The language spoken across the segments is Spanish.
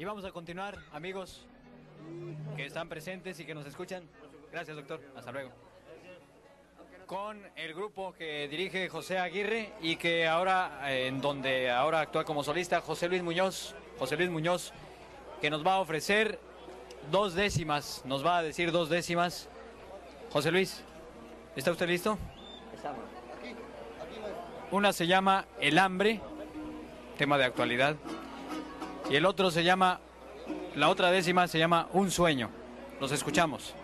Y vamos a continuar, amigos que están presentes y que nos escuchan. Gracias, doctor. Hasta luego. Con el grupo que dirige José Aguirre y que ahora, eh, en donde ahora actúa como solista, José Luis Muñoz. José Luis Muñoz, que nos va a ofrecer dos décimas, nos va a decir dos décimas. José Luis, ¿está usted listo? Una se llama El hambre, tema de actualidad, y el otro se llama, la otra décima se llama Un sueño. Los escuchamos.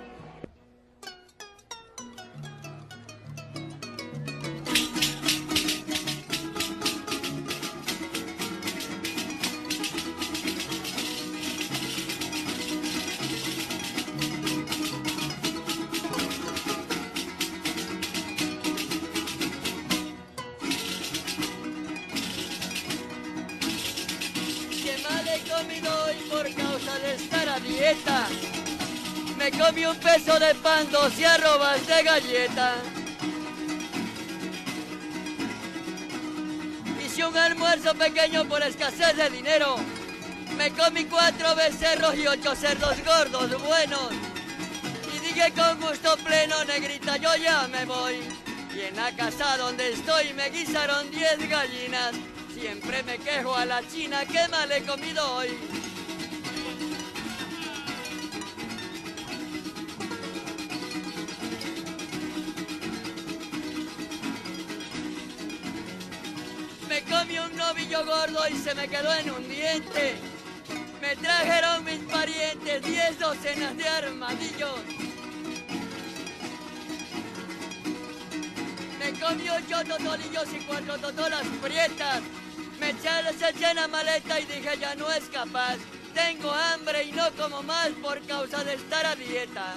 Y arrobas de galleta. Hice un almuerzo pequeño por escasez de dinero. Me comí cuatro becerros y ocho cerdos gordos buenos. Y dije con gusto pleno, negrita, yo ya me voy. Y en la casa donde estoy me guisaron diez gallinas. Siempre me quejo a la china que mal he comido hoy. Novillo gordo y se me quedó en un diente. Me trajeron mis parientes diez docenas de armadillos. Me comí ocho totolillos y cuatro totolas prietas. Me eché en la maleta y dije ya no es capaz. Tengo hambre y no como más por causa de estar a dieta.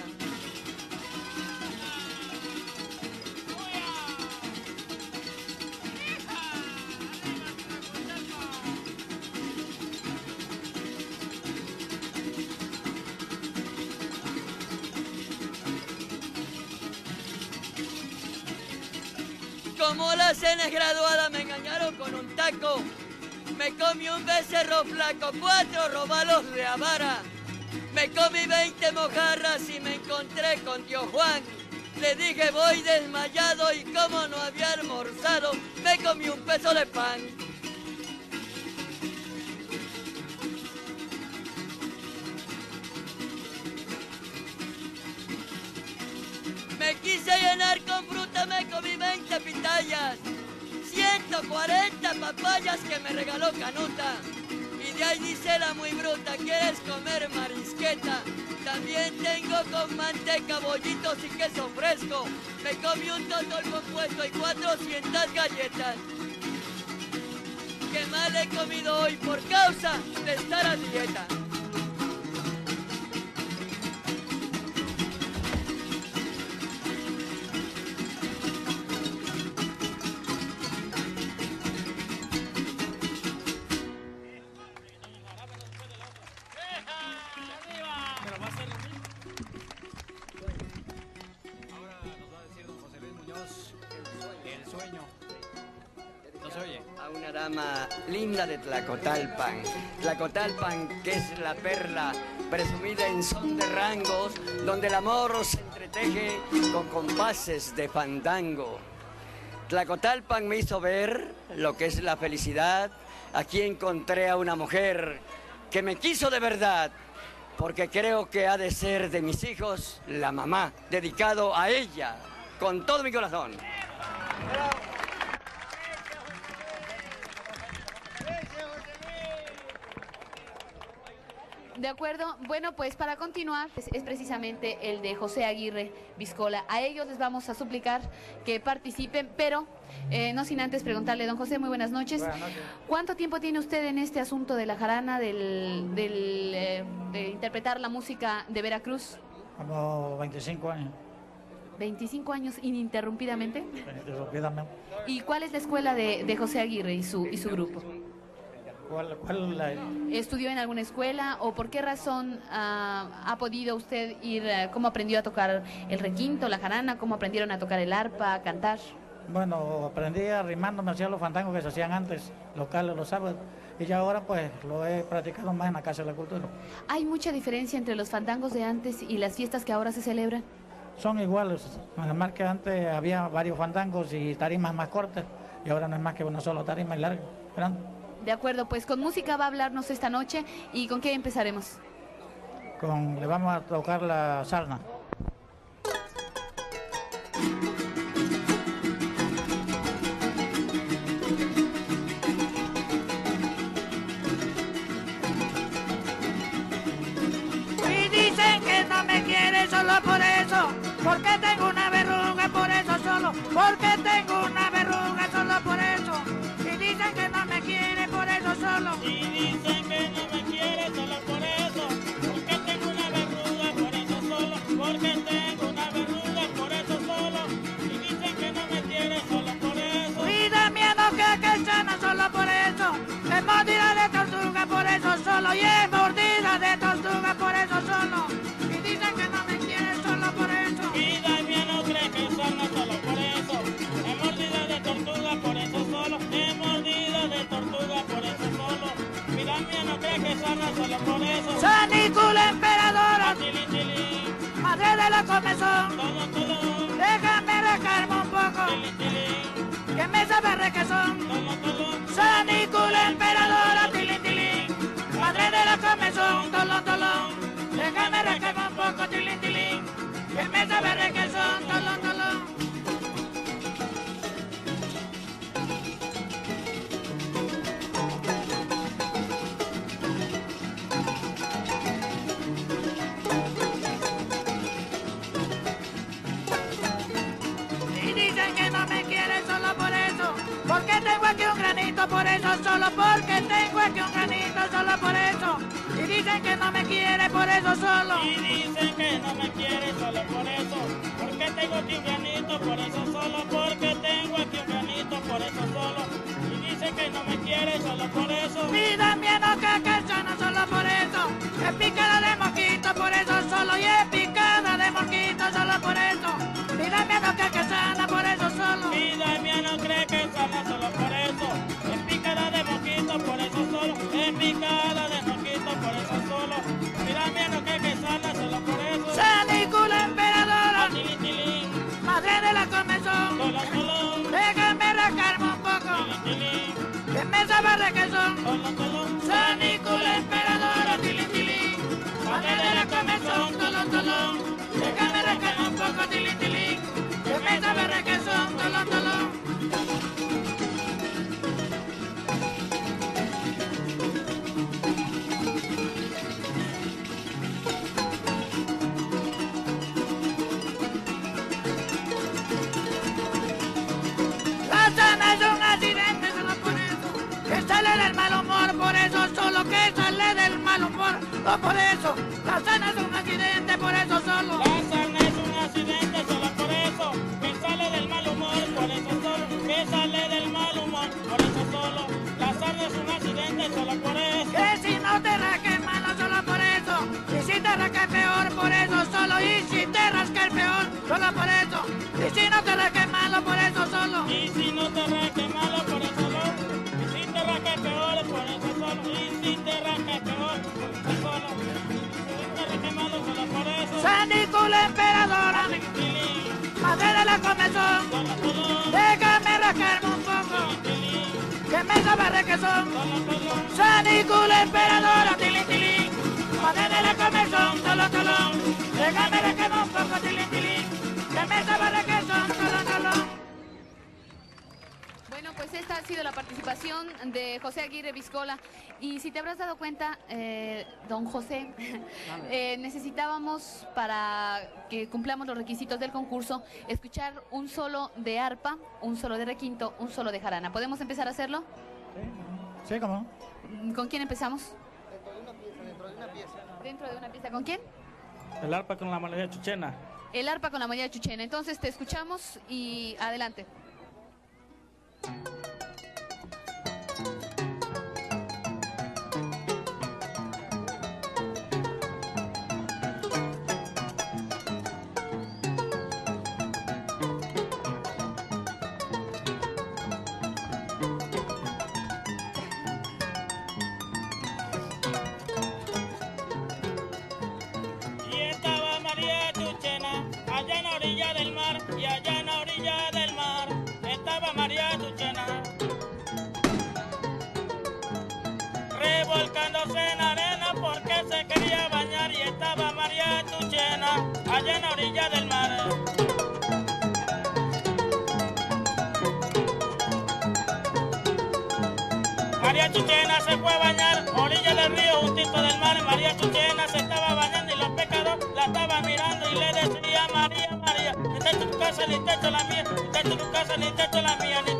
Como la cena es graduada me engañaron con un taco. Me comí un becerro flaco, cuatro robalos de avara. Me comí 20 mojarras y me encontré con tío Juan. Le dije voy desmayado y como no había almorzado, me comí un peso de pan. 140 pitayas, 140 papayas que me regaló Canuta. Y de ahí dice la muy bruta, ¿quieres comer marisqueta? También tengo con manteca, bollitos y queso fresco. Me comí un totol compuesto y 400 galletas. Que mal he comido hoy por causa de estar a dieta. Linda de Tlacotalpan. Tlacotalpan, que es la perla presumida en son de rangos, donde el amor se entreteje con compases de fandango. Tlacotalpan me hizo ver lo que es la felicidad. Aquí encontré a una mujer que me quiso de verdad, porque creo que ha de ser de mis hijos la mamá, dedicado a ella, con todo mi corazón. De acuerdo. Bueno, pues para continuar es, es precisamente el de José Aguirre Viscola. A ellos les vamos a suplicar que participen, pero eh, no sin antes preguntarle, don José, muy buenas noches. ¿Cuánto tiempo tiene usted en este asunto de la jarana, del, del, eh, de interpretar la música de Veracruz? Como 25 años. 25 años ininterrumpidamente. Interrumpidamente. ¿Y cuál es la escuela de, de José Aguirre y su, y su grupo? ¿Cuál, cuál la- ¿Estudió en alguna escuela o por qué razón ah, ha podido usted ir, ah, cómo aprendió a tocar el requinto, la jarana, cómo aprendieron a tocar el arpa, a cantar? Bueno, aprendí arrimándome hacia los fandangos que se hacían antes, locales los sábados. y ya ahora pues lo he practicado más en la Casa de la Cultura. ¿Hay mucha diferencia entre los fandangos de antes y las fiestas que ahora se celebran? Son iguales, además que antes había varios fandangos y tarimas más cortas y ahora no es más que una sola tarima y larga, grande. De acuerdo, pues con música va a hablarnos esta noche y con qué empezaremos. Con, le vamos a tocar la sarna. Y dicen que no me quiere solo por eso, porque tengo una verruga por eso solo, porque tengo una dicen eso. Sanícula emperadora, madre de la comezón. Déjame rascarme un poco, que me sabe requesón. todo. Sanícula emperadora, tilín, tilín. Madre de la comezón, tolón, tolón. Déjame rascarme un poco, tilín, tilín. Que me sabe requesón, porque tengo aquí un granito por eso, solo porque tengo aquí un granito solo por eso. Y dicen que no me quiere por eso solo. Y dicen que no me quiere solo por eso, porque tengo aquí un granito, por eso solo, porque tengo aquí un granito, por eso solo. Y dicen que no me quiere solo por eso. Y da miedo que calzona solo por eso. Es picada de Es picada de mosquito, por eso solo. Solo por eso. Emperadora, madre de la comezón. solo, solo. Déjame rascarme un poco, chili, que me sabe requesón. solo, solo. Sanícula emperadora, tilín, tilín. Madre de la comezón. Déjame rascarme un poco, tilín, tilín. Que me sabe requesón, sale del mal humor, por eso solo que sale del mal humor. No por eso. La sana es un accidente, por eso solo. La sarna es un accidente solo por eso, que sale del mal humor, por eso solo, que sale del mal humor, por eso solo. La sarna es un accidente solo por eso. Que si no te rasques malo, solo por eso. Y si te rasques peor, por eso solo. Y si te rasques peor, solo por eso. Y si no te rasques malo, por eso solo. Y si no te rasques De la comezón. Déjame rascarme un poco, que me sabe requesón. Sanícula emperadora, tilín, tilín. De la comezón, tolón, tolón. Déjame rascarme un poco, tilín, tilín. Pues esta ha sido la participación de José Aguirre Viscola. Y si te habrás dado cuenta, eh, don José, eh, necesitábamos para que cumplamos los requisitos del concurso escuchar un solo de arpa, un solo de requinto, un solo de jarana. ¿Podemos empezar a hacerlo? Sí, ¿cómo no? Mm, ¿Con quién empezamos? Dentro de una pieza. ¿Con quién? El arpa con la melodía chuchena. El arpa con la mayoría chuchena. Entonces te escuchamos y adelante. María Chuchena se fue a bañar, orilla del río, juntito del mar. María Chuchena se estaba bañando y los pescadores la estaban mirando y le decía María, María, ni te echo tu casa, ni te echo la mía, ni te echo tu casa, ni te echo la mía, ni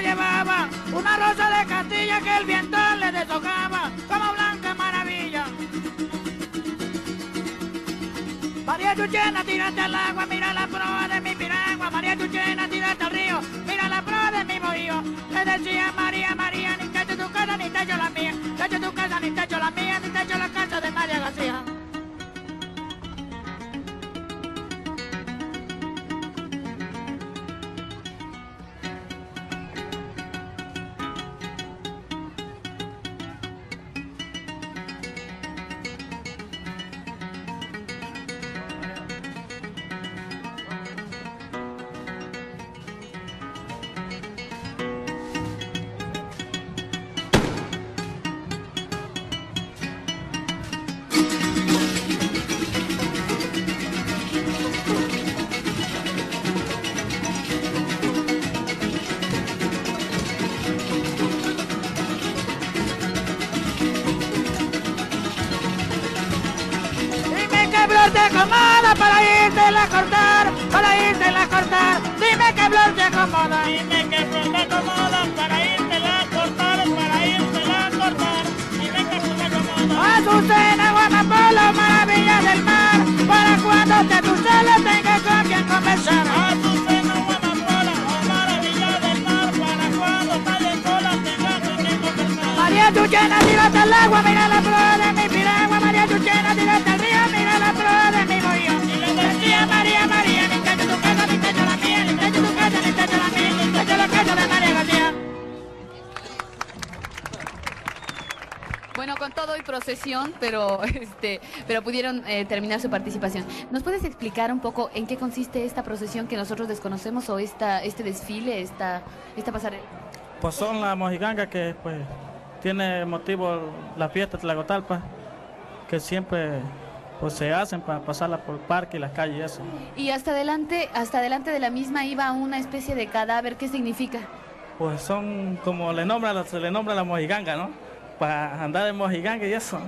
llevaba una rosa de Castilla que el viento le deshojaba como blanca maravilla. María Chuchena, tírate al agua, mira la proa de mi piragua. María Chuchena, te tu celo tengas con quien conversar. A tu seno, oh maravilla del mar, para cuando cola tengas con quien conversar. María Chuchena, tírate al agua, mira la procesión, pero este, pero pudieron eh, terminar su participación. ¿Nos puedes explicar un poco en qué consiste esta procesión que nosotros desconocemos o esta, este desfile, esta, esta pasarela? Pues son las mojigangas que pues tiene motivo la fiesta de Tlacotalpa, que siempre pues se hacen para pasarla por el parque y las calles y eso. Y hasta adelante, hasta adelante de la misma iba una especie de cadáver. ¿Qué significa? Pues son como le nombra, se le nombra la mojiganga, ¿no? Para andar de mojiganga y eso.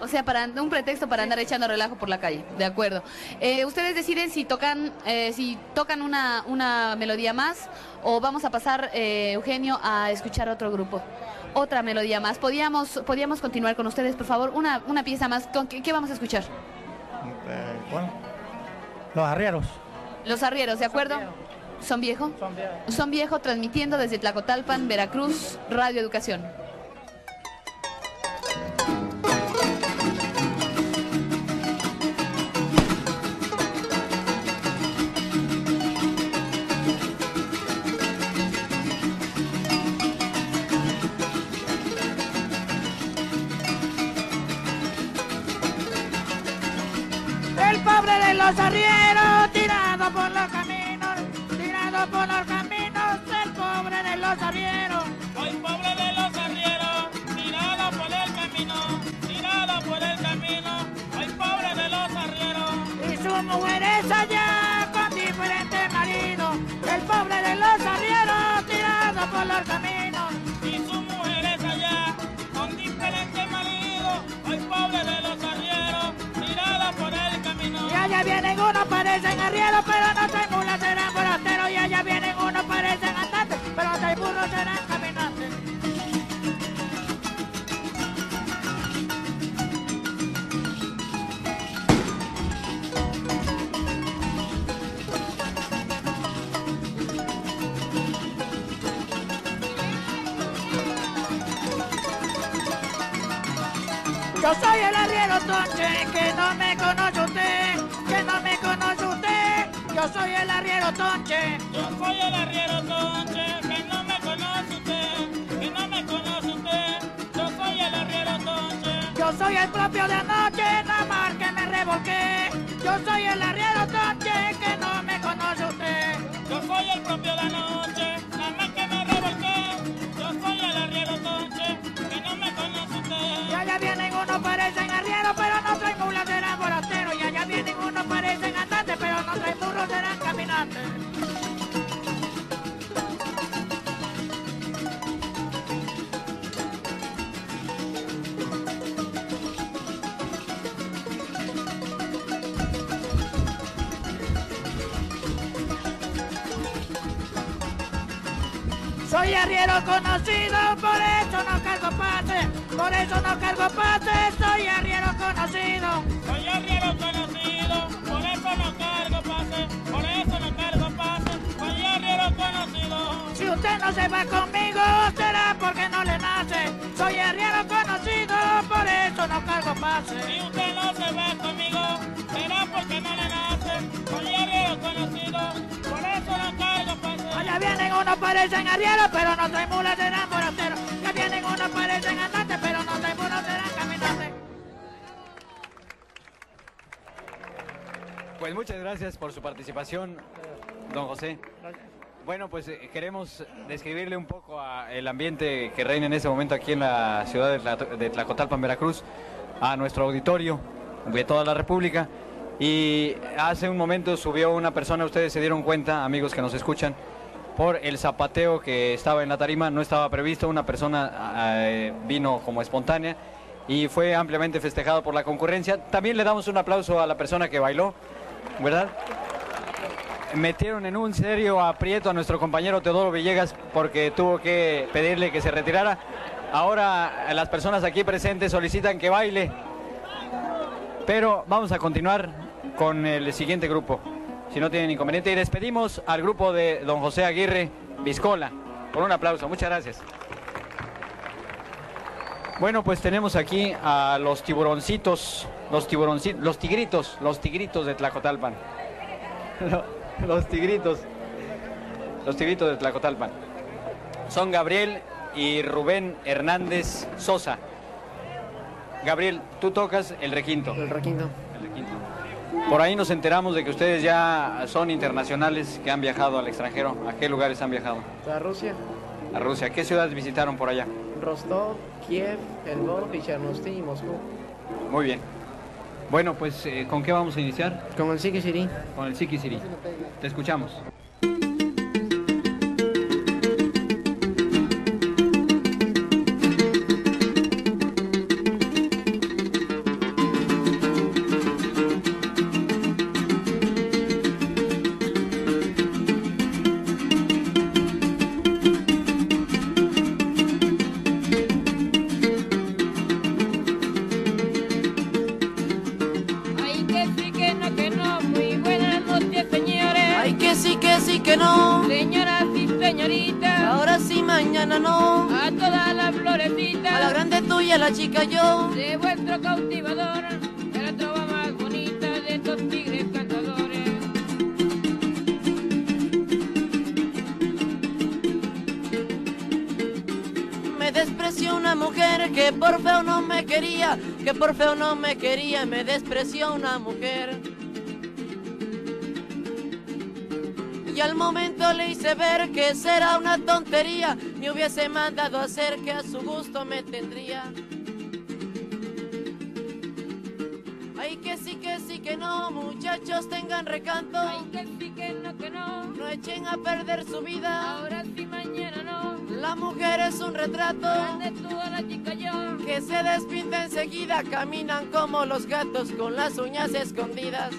O sea, para un pretexto para andar echando relajo por la calle. De acuerdo. Eh, ustedes deciden si tocan, eh, si tocan una, una melodía más o vamos a pasar, eh, Eugenio, a escuchar otro grupo. Otra melodía más. ¿Podíamos, podíamos continuar con ustedes, por favor? Una, una pieza más. ¿Con qué, qué vamos a escuchar? Eh, bueno, los arrieros. Los arrieros, ¿de acuerdo? ¿Son viejo? Son viejos. Son viejo transmitiendo desde Tlacotalpan, Veracruz, Radio Educación. Los arrieros, tirado por los caminos, tirado por los caminos, el pobre de los arrieros. Hoy pobre de los arrieros, tirado por el camino, tirado por el camino. Hoy pobre de los arrieros. Y su mujer es allá con diferentes maridos, el pobre de los arrieros, tirado por los caminos. Vienen unos parecen arrieros, pero no traen mulas, serán forasteros. Y allá vienen unos parecen andantes, pero no traen burros, serán caminantes. Yo soy el arriero Tonche, que no me conoce usted, que no me conoce usted. arriero tonche. Yo soy el arriero tonche, que no me conoce usted, que no me conoce usted. Yo soy el arriero tonche. Yo soy el propio de anoche, nada más que me revolqué. Yo soy el arriero tonche, que no me conoce usted. Yo soy el propio de anoche, nada más que me revolqué. Yo soy el arriero tonche, que no me conoce usted. allá vienen unos parecen arriero conocido, por eso no cargo pase, por eso no cargo pase, soy arriero conocido. Soy arriero conocido, por eso no cargo pase, por eso no cargo pase. Soy arriero conocido. Si usted no se va conmigo, será porque no le nace. Soy arriero conocido, por eso no cargo pase. Si usted no se va conmigo, será porque no le nace. Soy arriero conocido, por eso no cargo Allá vienen unos parecen arrieros, pero no traen mulas, serán forasteros. Ya vienen unos parecen andantes, pero no traen burros, serán caminantes. Pues muchas gracias por su participación, don José. Bueno, pues eh, queremos describirle un poco a el ambiente que reina en ese momento aquí en la ciudad de, Tla- de Tlacotalpan, Veracruz, a nuestro auditorio de toda la República. Y hace un momento subió una persona, ustedes se dieron cuenta, amigos que nos escuchan, por el zapateo que estaba en la tarima, no estaba previsto, una persona eh, vino como espontánea y fue ampliamente festejado por la concurrencia. También le damos un aplauso a la persona que bailó, ¿verdad? Metieron en un serio aprieto a nuestro compañero Teodoro Villegas porque tuvo que pedirle que se retirara. Ahora eh, las personas aquí presentes solicitan que baile, pero vamos a continuar con el siguiente grupo, si no tienen inconveniente. Y despedimos al grupo de don José Aguirre Viscola. Por un aplauso, muchas gracias. Bueno, pues tenemos aquí a los tiburoncitos, los tiburoncitos, los tigritos, los tigritos de Tlacotalpan. los tigritos, los tigritos de Tlacotalpan. Son Gabriel y Rubén Hernández Sosa. Gabriel, tú tocas el requinto. El requinto. El requinto. Por ahí nos enteramos de que ustedes ya son internacionales que han viajado al extranjero. ¿A qué lugares han viajado? A Rusia, A Rusia. ¿Qué ciudades visitaron por allá? Rostov, Kiev, Lvov Chernosty y Moscú. Muy bien. Bueno, pues eh, ¿con qué vamos a iniciar? Con el Siki Siri. Con el Siki Siri. Te escuchamos. Por feo no me quería, me despreció una mujer. Y al momento le hice ver que será una tontería, me hubiese mandado a hacer que a su gusto me tendría. Ay, que sí, que sí, que no, muchachos tengan recanto. Ay, que sí, que no, que no. No echen a perder su vida. Ahora sí, mañana no. La mujer es un retrato Grande tú a la. Que se despinta enseguida. Caminan como los gatos con las uñas escondidas.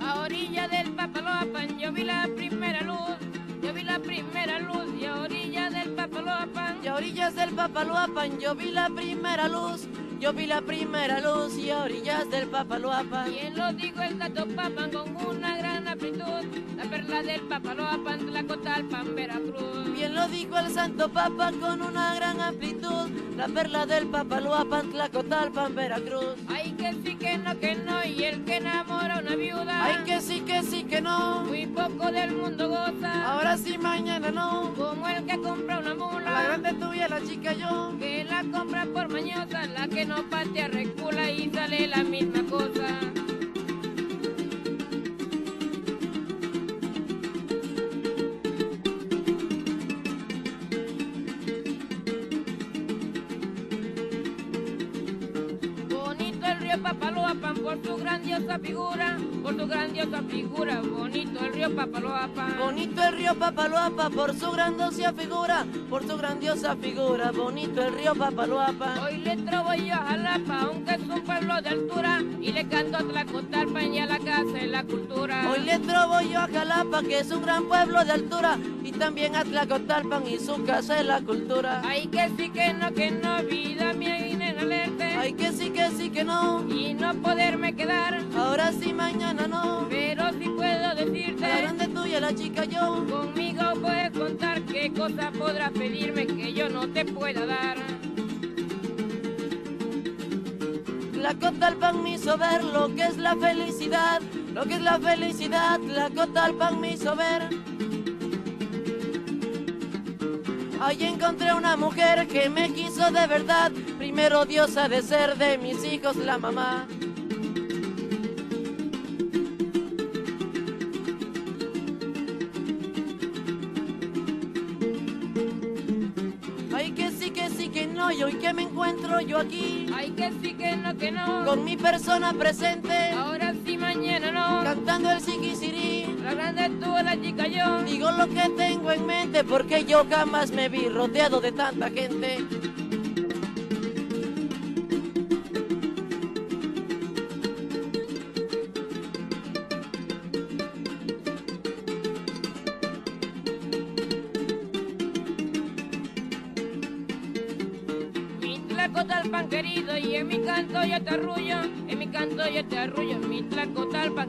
A orilla del Papaloapan yo vi la primera luz. Yo vi la primera luz y a orilla del Papaloapan. Y a orillas del Papaloapan yo vi la primera luz. Y Yo vi la primera luz y a orillas del Papaloapan. Bien lo dijo el Santo Papan con una gran La perla del Papaloapan, Tlacotalpan, Veracruz. Bien lo dijo el Santo Papa con una gran amplitud. La perla del Papaloapan, Tlacotalpan, Veracruz. Ay, que sí, que no, que no. Y el que enamora a una viuda. Ay, que sí, que sí, que no. Muy poco del mundo goza. Ahora sí, mañana no. Como el que compra una mula. La grande tuya, la chica yo. Que la compra por mañosa. La que no patea recula y sale la misma cosa. Papaloapan por su grandiosa figura, por su grandiosa figura, bonito el río Papaloapan. Bonito el río Papaloapan por su grandiosa figura, por su grandiosa figura, bonito el río Papaloapan. Hoy le trobo yo a Jalapa, aunque es un pueblo de altura, y le canto a Tlacotalpan y a la casa de la cultura. Hoy le trobo yo a Jalapa, que es un gran pueblo de altura, y también a Tlacotalpan y su casa de la cultura. Ay, que sí, que no, que no, vida mía y. Ay, que sí, que sí, que no. Y no poderme quedar, Ahora sí, mañana no. pero sí puedo decirte. La grande tuya, la chica yo. Conmigo puedes contar qué cosa podrás pedirme que yo no te pueda dar. Tlacotalpan me hizo ver lo que es la felicidad, lo que es la felicidad, Tlacotalpan me hizo ver. Ahí encontré una mujer que me quiso de verdad, primero Dios ha de ser de mis hijos la mamá. Ay, que sí, que sí, que no, y hoy que me encuentro yo aquí, Ay, que sí, que no, que no. con mi persona presente, Ahora mañana no. cantando el siquisirí. La grande tú, la chica yo. Digo lo que tengo en mente porque yo jamás me vi rodeado de tanta gente.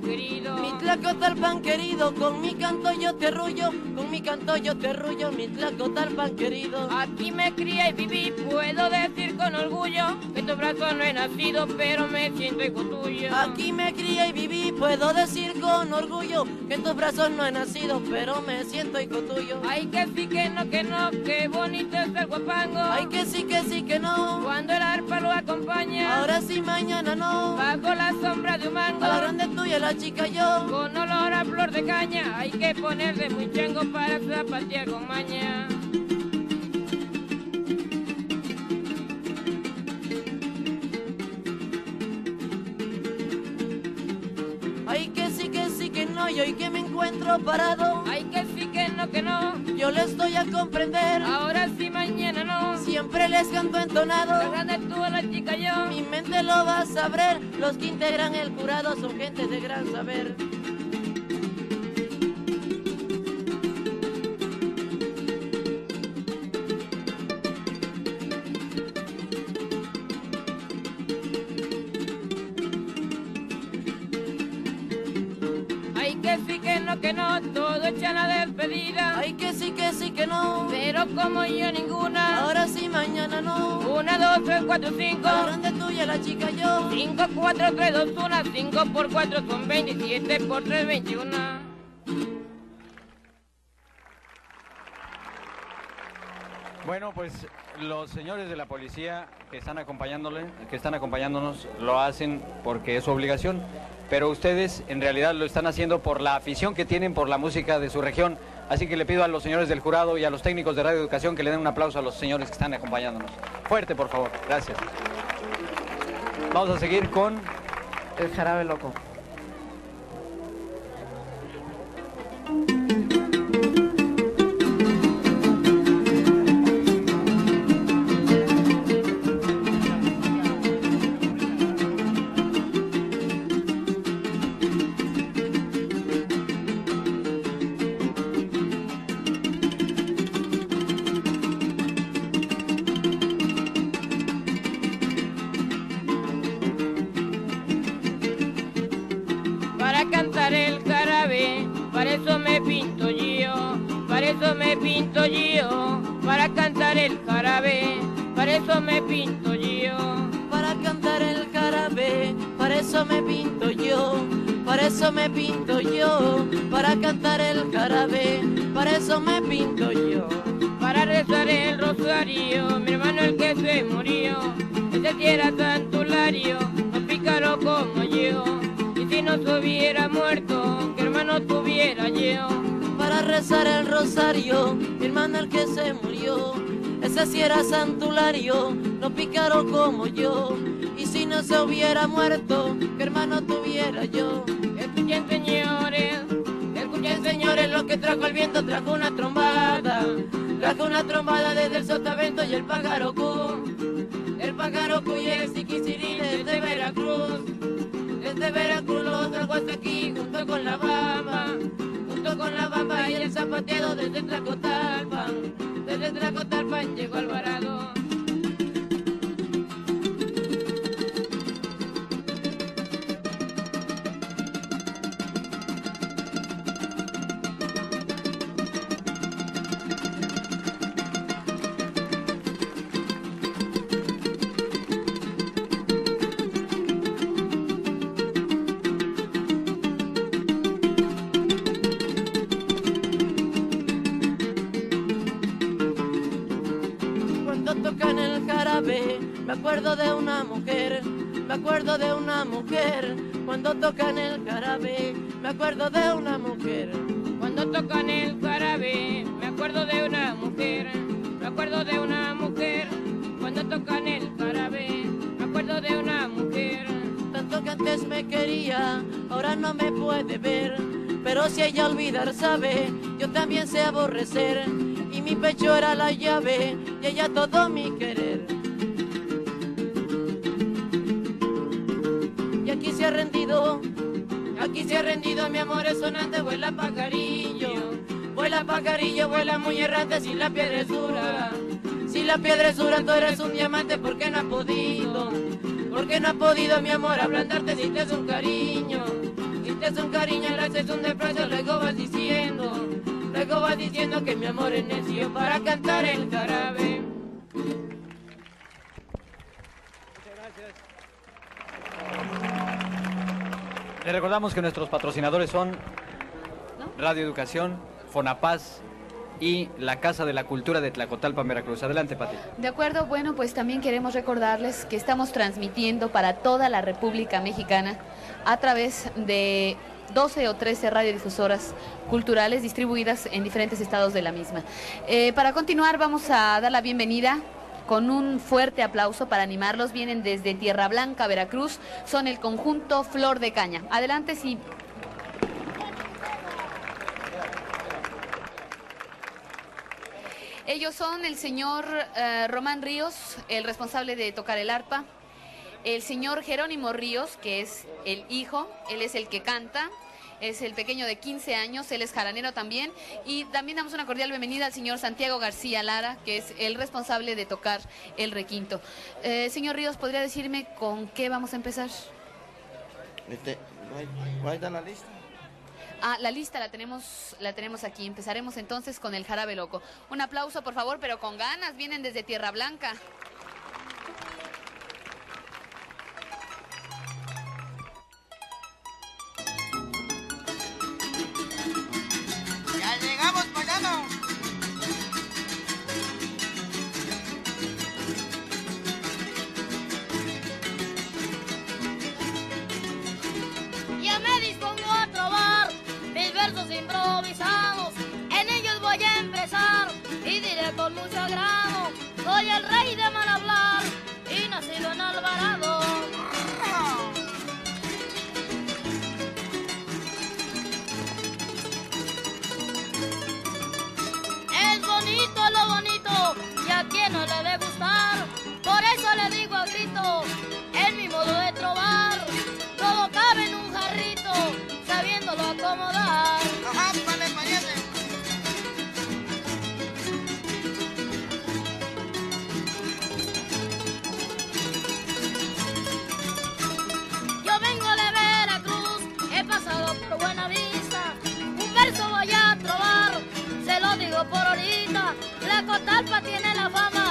Querido. Mi tlacotalpan querido, con mi canto yo te arrullo, con mi canto yo te arrullo, mi tlacotalpan querido. Aquí me crié y viví, puedo decir con orgullo que tu brazo no he nacido, pero me siento hijo tuyo. Aquí me crié puedo decir con orgullo que en tus brazos no he nacido, pero me siento hijo tuyo. Ay, que sí, que no, que no, qué bonito es el guapango. Ay, que sí, que sí, que no. Cuando el arpa lo acompaña, Ahora sí, mañana no. bajo la sombra de un mango. A la grande tuya, la chica yo. Con olor a flor de caña, hay que ponerle muy chango para zapatear con maña. Y hoy que me encuentro parado, Ay, que sí, que no, que no. yo les doy a comprender. Ahora sí, mañana no. Siempre les canto La entonado, grande tú, la chica yo. mi mente lo va a saber. Los que integran el jurado son gente de gran saber. Como yo ninguna. Ahora sí, mañana no. Una, dos, tres, cuatro, cinco. La grande tuya, la chica yo. Cinco, cuatro, tres, dos, una. Cinco por cuatro son veintisiete por tres, veintiuna. Bueno, pues los señores de la policía que están acompañándole, que están acompañándonos, lo hacen porque es su obligación, pero ustedes en realidad lo están haciendo por la afición que tienen por la música de su región. Así que le pido a los señores del jurado y a los técnicos de Radio Educación que le den un aplauso a los señores que están acompañándonos. Fuerte, por favor. Gracias. Vamos a seguir con El jarabe loco. Mi hermano el que se murió, ese sí era santulario, no pícaro como yo. Y si no se hubiera muerto, que hermano tuviera yo. Para rezar el rosario, mi hermano el que se murió, ese sí era santulario, no pícaro como yo. Y si no se hubiera muerto, que hermano tuviera yo. Escuchen señores, Escuchen señores lo que trajo el viento, trajo una trombada, trajo una trombada desde el sotavento y el pájaro cu, el pájaro cu y el siquicirín desde Veracruz, desde Veracruz lo trajo hasta aquí junto con la bamba, junto con la bamba y el zapateado desde Tlacotalpan, desde Tlacotalpan llegó Alvarado. Me acuerdo de una mujer, me acuerdo de una mujer. Cuando tocan el jarabe, me acuerdo de una mujer. Cuando tocan el jarabe, me acuerdo de una mujer, me acuerdo de una mujer. Cuando tocan el jarabe, me acuerdo de una mujer. Tanto que antes me quería, ahora no me puede ver. Pero si ella olvidar sabe, yo también sé aborrecer. Y mi pecho era la llave, y ella todo mi querer. Ha rendido, aquí se ha rendido mi amor es sonante, vuela pajarillo. Vuela pajarillo, vuela muy errante sin la piedra es dura. Si la piedra es dura, tú eres un diamante, ¿por qué no ha podido? Porque no ha podido mi amor ablandarte si te es un cariño. Si te es un cariño, le haces un desprecio, luego vas diciendo, luego vas diciendo que mi amor es necio para cantar el jarabe. Le recordamos que nuestros patrocinadores son Radio Educación, Fonapaz y la Casa de la Cultura de Tlacotalpan, Veracruz. Adelante, Pati. De acuerdo, bueno, pues también queremos recordarles que estamos transmitiendo para toda la República Mexicana a través de 12 o 13 radiodifusoras culturales distribuidas en diferentes estados de la misma. Eh, para continuar, vamos a dar la bienvenida con un fuerte aplauso para animarlos. Vienen desde Tierra Blanca, Veracruz. Son el conjunto Flor de Caña. Adelante, si Ellos son el señor eh, Román Ríos, el responsable de tocar el arpa, el señor Jerónimo Ríos, que es el hijo, él es el que canta, es el pequeño de 15 años, él es jaranero también, y también damos una cordial bienvenida al señor Santiago García Lara, que es el responsable de tocar el requinto. Eh, señor Ríos, ¿podría decirme con qué vamos a empezar? Este, ¿cuál- ¿Cuál está la lista? Ah, la lista la tenemos, la tenemos aquí. Empezaremos entonces con el jarabe loco. Un aplauso, por favor, pero con ganas. Vienen desde Tierra Blanca. Por ahorita. La Cotalpa tiene la fama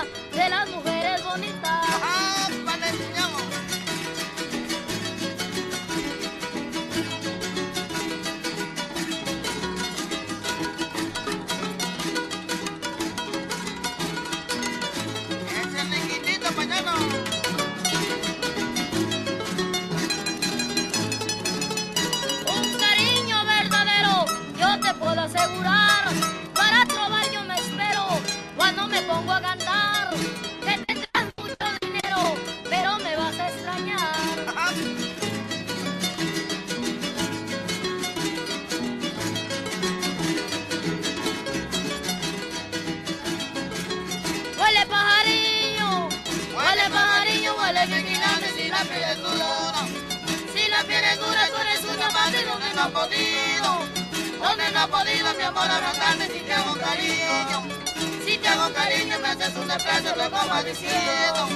cariño. Si te hago cariño, me haces un desprecio, luego vas diciendo.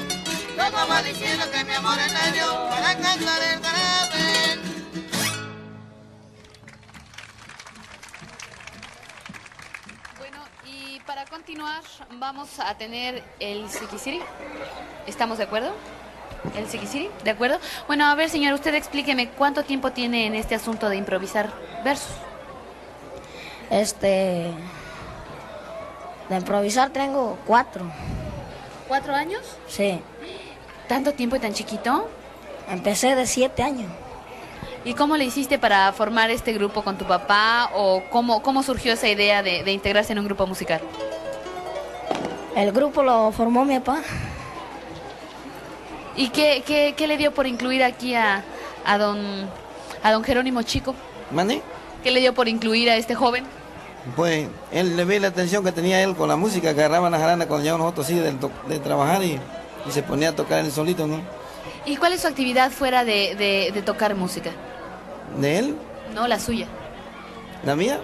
Luego vas diciendo que mi amor es medio para alcanzar el carácter. Bueno, y para continuar vamos a tener el Sikisiri. ¿Estamos de acuerdo? ¿El Sikisiri? ¿De acuerdo? Bueno, a ver, señor, usted explíqueme cuánto tiempo tiene en este asunto de improvisar versos. Este. De improvisar tengo cuatro. ¿Cuatro años? Sí. ¿Tanto tiempo y tan chiquito? Empecé de siete años. ¿Y cómo le hiciste para formar este grupo con tu papá o cómo, cómo surgió esa idea de, de integrarse en un grupo musical? El grupo lo formó mi papá. ¿Y qué, qué, qué le dio por incluir aquí a, a, don, a don Jerónimo Chico? ¿Mande? ¿Qué le dio por incluir a este joven? Pues él le ve la atención que tenía él con la música, que agarraba la jarana cuando llegamos nosotros así to- de, trabajar y, y se ponía a tocar él solito, ¿no? ¿Y cuál es su actividad fuera de, de- de tocar música? De él, No, la suya. la mía,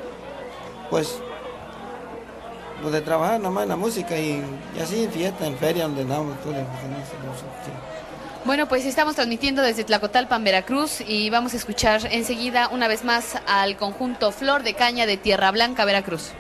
pues, pues de trabajar nomás en la música y, y así en fiesta, en feria, donde andamos. todo, sí. Bueno, pues estamos transmitiendo desde Tlacotalpan, Veracruz, y vamos a escuchar enseguida una vez más al conjunto Flor de Caña de Tierra Blanca, Veracruz.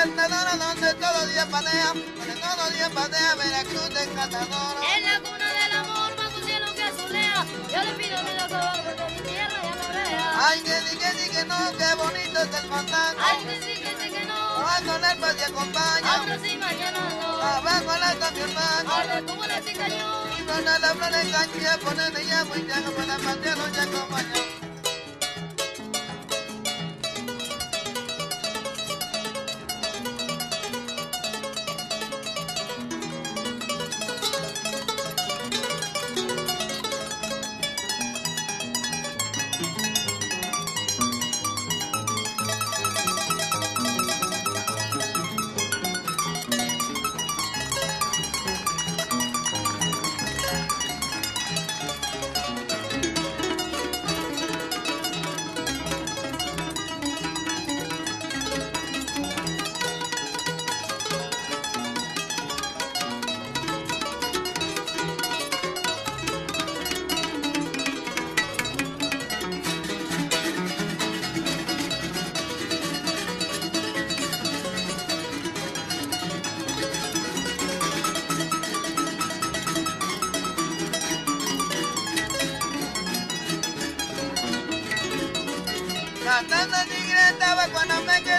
Donde todo día patea, donde todo día patea, Veracruz encantadora. En la cuna del amor, un cielo que azulea. Yo le pido mi favor porque mi tierra ya no vea. Ay, que sí, que sí, que no, qué bonito es el fandango. Ay, que sí, que sí, que no. Cuando el paz te acompaña. Ahora sí, mañana no. Abajo la está mi hermano. Ahora tú la chica yo. Y con la flor en cancha, ponete ya muy ya, para patearlo ya acompañó.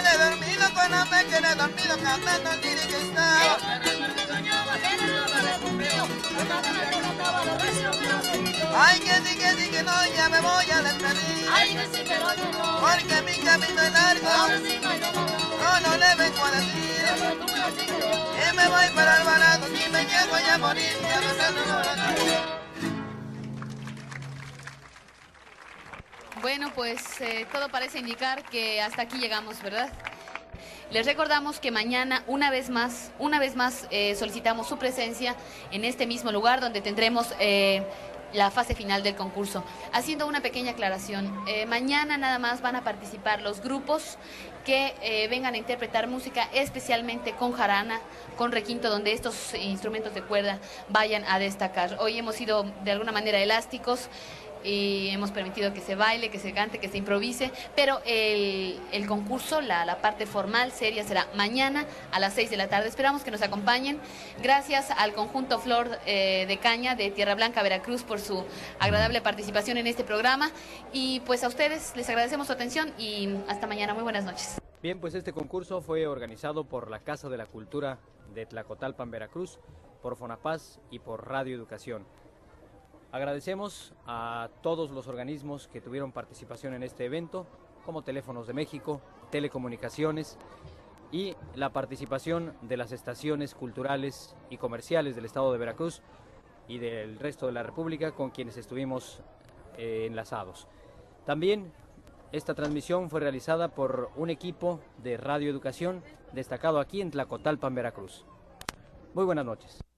Quedé dormido, cuando me quedé dormido, cantando el tigre que cumplido. Ay, que sí, que sí, que no, ya me voy a despedir. Ay, que sí, pero no, no. Porque mi camino es largo. No, no, le vengo a decir. Y me voy para el barato, si me llego ya a morir, ya me sale Bueno, pues eh, todo parece indicar que hasta aquí llegamos, ¿verdad? Les recordamos que mañana, una vez más, una vez más, eh, solicitamos su presencia en este mismo lugar donde tendremos eh, la fase final del concurso. Haciendo una pequeña aclaración, mañana nada más van a participar los grupos que vengan a interpretar música, especialmente con jarana, con requinto, donde estos instrumentos de cuerda vayan a destacar. Hoy hemos sido de alguna manera elásticos y hemos permitido que se baile, que se cante, que se improvise, pero el, el concurso, la, la parte formal, seria, será mañana a las 6 de la tarde. Esperamos que nos acompañen. Gracias al conjunto Flor eh, de Caña de Tierra Blanca, Veracruz, por su agradable participación en este programa. Y pues a ustedes les agradecemos su atención y hasta mañana. Muy buenas noches. Bien, pues este concurso fue organizado por la Casa de la Cultura de Tlacotalpan, Veracruz, por Fonapaz y por Radio Educación. Agradecemos a todos los organismos que tuvieron participación en este evento, como Teléfonos de México, Telecomunicaciones y la participación de las estaciones culturales y comerciales del estado de Veracruz y del resto de la República con quienes estuvimos eh, enlazados. También esta transmisión fue realizada por un equipo de Radio Educación destacado aquí en Tlacotalpan, Veracruz. Muy buenas noches.